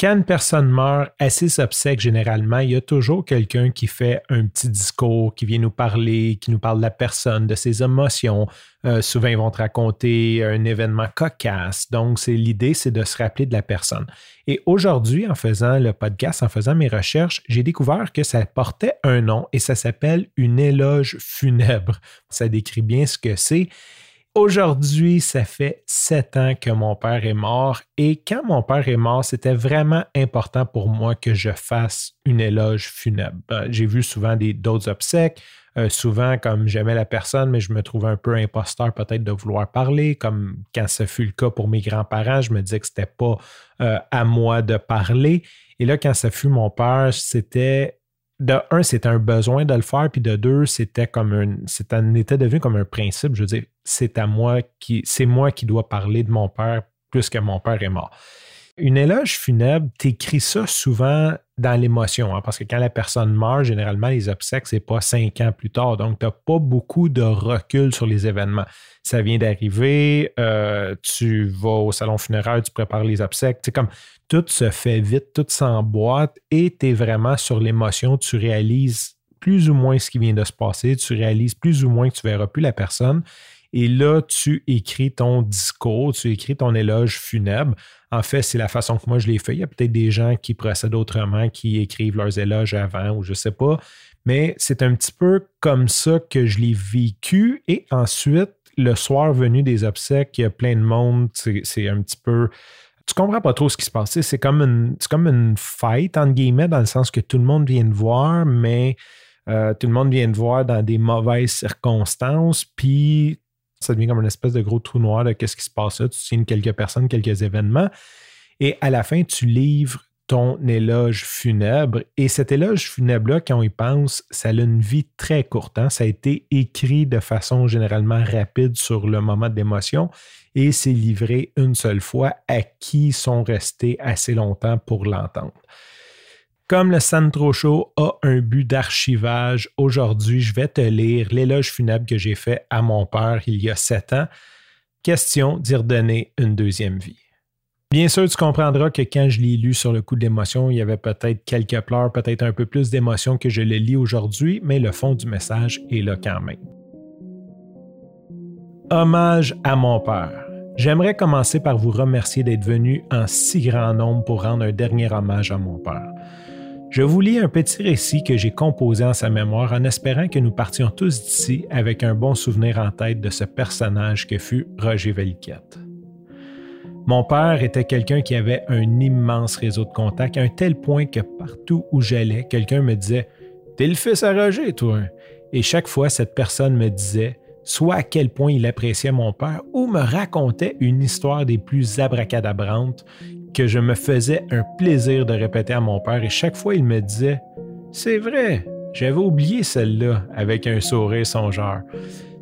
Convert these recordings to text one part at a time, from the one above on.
Quand une personne meurt à ses obsèques, généralement, il y a toujours quelqu'un qui fait un petit discours, qui vient nous parler, qui nous parle de la personne, de ses émotions. Euh, souvent, ils vont te raconter un événement cocasse. Donc, l'idée, c'est de se rappeler de la personne. Et aujourd'hui, en faisant le podcast, en faisant mes recherches, j'ai découvert que ça portait un nom et ça s'appelle une éloge funèbre. Ça décrit bien ce que c'est. Aujourd'hui, ça fait sept ans que mon père est mort et quand mon père est mort, c'était vraiment important pour moi que je fasse une éloge funèbre. Euh, j'ai vu souvent d'autres obsèques, euh, souvent comme j'aimais la personne, mais je me trouvais un peu imposteur peut-être de vouloir parler, comme quand ce fut le cas pour mes grands-parents, je me disais que c'était pas euh, à moi de parler. Et là, quand ça fut mon père, c'était de un, c'était un besoin de le faire, puis de deux, c'était comme un, c'était était devenu comme un principe. Je veux dire, c'est à moi qui, c'est moi qui dois parler de mon père plus que mon père est mort. Une éloge funèbre, t'écris ça souvent dans l'émotion, hein, parce que quand la personne meurt, généralement, les obsèques, c'est pas cinq ans plus tard. Donc, tu n'as pas beaucoup de recul sur les événements. Ça vient d'arriver, euh, tu vas au salon funéraire, tu prépares les obsèques. C'est comme tout se fait vite, tout s'emboîte et tu es vraiment sur l'émotion. Tu réalises plus ou moins ce qui vient de se passer, tu réalises plus ou moins que tu verras plus la personne. Et là, tu écris ton discours, tu écris ton éloge funèbre. En fait, c'est la façon que moi je l'ai fait. Il y a peut-être des gens qui procèdent autrement, qui écrivent leurs éloges avant ou je ne sais pas. Mais c'est un petit peu comme ça que je l'ai vécu. Et ensuite, le soir venu des obsèques, il y a plein de monde. C'est un petit peu tu comprends pas trop ce qui se passe. C'est comme une, comme une fête, entre guillemets, dans le sens que tout le monde vient de voir, mais euh, tout le monde vient de voir dans des mauvaises circonstances. Puis ça devient comme une espèce de gros trou noir de qu'est-ce qui se passe là. Tu signes quelques personnes, quelques événements. Et à la fin, tu livres ton éloge funèbre. Et cet éloge funèbre-là, quand on y pense, ça a une vie très courte. Hein. Ça a été écrit de façon généralement rapide sur le moment d'émotion et c'est livré une seule fois à qui sont restés assez longtemps pour l'entendre. Comme le Sandro Show a un but d'archivage, aujourd'hui, je vais te lire l'éloge funèbre que j'ai fait à mon père il y a sept ans. Question d'y redonner une deuxième vie. Bien sûr, tu comprendras que quand je l'ai lu sur le coup d'émotion, il y avait peut-être quelques pleurs, peut-être un peu plus d'émotion que je le lis aujourd'hui, mais le fond du message est là quand même. Hommage à mon père. J'aimerais commencer par vous remercier d'être venu en si grand nombre pour rendre un dernier hommage à mon père. Je vous lis un petit récit que j'ai composé en sa mémoire en espérant que nous partions tous d'ici avec un bon souvenir en tête de ce personnage que fut Roger Valiquette. Mon père était quelqu'un qui avait un immense réseau de contacts, à un tel point que partout où j'allais, quelqu'un me disait T'es le fils à Roger, toi. Et chaque fois, cette personne me disait soit à quel point il appréciait mon père ou me racontait une histoire des plus abracadabrantes que je me faisais un plaisir de répéter à mon père et chaque fois il me disait C'est vrai, j'avais oublié celle-là avec un sourire songeur.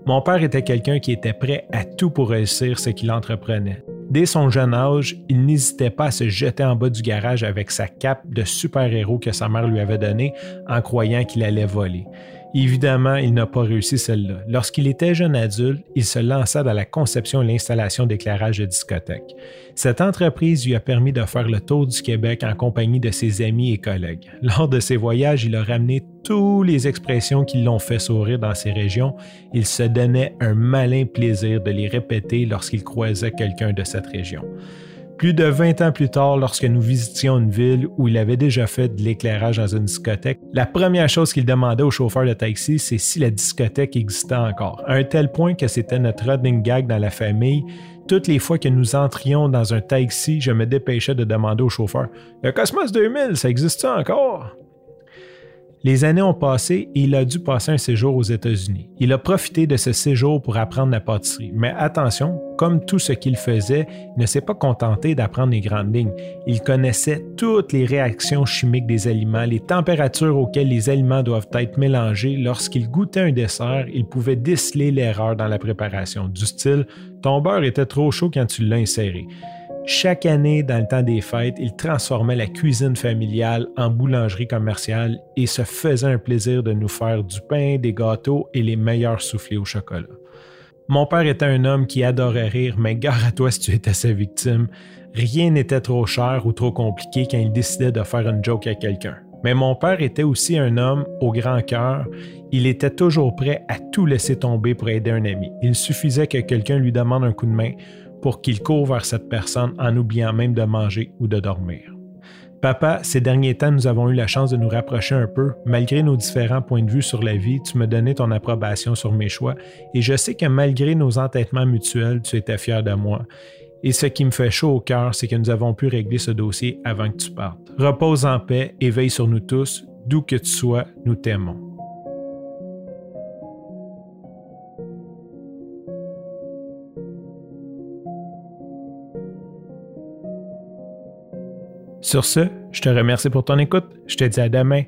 Mon père était quelqu'un qui était prêt à tout pour réussir ce qu'il entreprenait. Dès son jeune âge, il n'hésitait pas à se jeter en bas du garage avec sa cape de super-héros que sa mère lui avait donnée en croyant qu'il allait voler. Évidemment, il n'a pas réussi celle-là. Lorsqu'il était jeune adulte, il se lança dans la conception et l'installation d'éclairage de discothèques. Cette entreprise lui a permis de faire le tour du Québec en compagnie de ses amis et collègues. Lors de ses voyages, il a ramené toutes les expressions qui l'ont fait sourire dans ces régions. Il se donnait un malin plaisir de les répéter lorsqu'il croisait quelqu'un de cette région. Plus de 20 ans plus tard, lorsque nous visitions une ville où il avait déjà fait de l'éclairage dans une discothèque, la première chose qu'il demandait au chauffeur de taxi, c'est si la discothèque existait encore. À un tel point que c'était notre running gag dans la famille. Toutes les fois que nous entrions dans un taxi, je me dépêchais de demander au chauffeur Le Cosmos 2000, ça existe encore les années ont passé et il a dû passer un séjour aux États-Unis. Il a profité de ce séjour pour apprendre la pâtisserie. Mais attention, comme tout ce qu'il faisait, il ne s'est pas contenté d'apprendre les grandes lignes. Il connaissait toutes les réactions chimiques des aliments, les températures auxquelles les aliments doivent être mélangés. Lorsqu'il goûtait un dessert, il pouvait déceler l'erreur dans la préparation, du style Ton beurre était trop chaud quand tu l'as inséré. Chaque année, dans le temps des fêtes, il transformait la cuisine familiale en boulangerie commerciale et se faisait un plaisir de nous faire du pain, des gâteaux et les meilleurs soufflés au chocolat. Mon père était un homme qui adorait rire, mais gare à toi si tu étais sa victime. Rien n'était trop cher ou trop compliqué quand il décidait de faire une joke à quelqu'un. Mais mon père était aussi un homme au grand cœur. Il était toujours prêt à tout laisser tomber pour aider un ami. Il suffisait que quelqu'un lui demande un coup de main pour qu'il court vers cette personne en oubliant même de manger ou de dormir. Papa, ces derniers temps, nous avons eu la chance de nous rapprocher un peu. Malgré nos différents points de vue sur la vie, tu me donnais ton approbation sur mes choix et je sais que malgré nos entêtements mutuels, tu étais fier de moi. Et ce qui me fait chaud au cœur, c'est que nous avons pu régler ce dossier avant que tu partes. Repose en paix et veille sur nous tous. D'où que tu sois, nous t'aimons. Sur ce, je te remercie pour ton écoute. Je te dis à demain.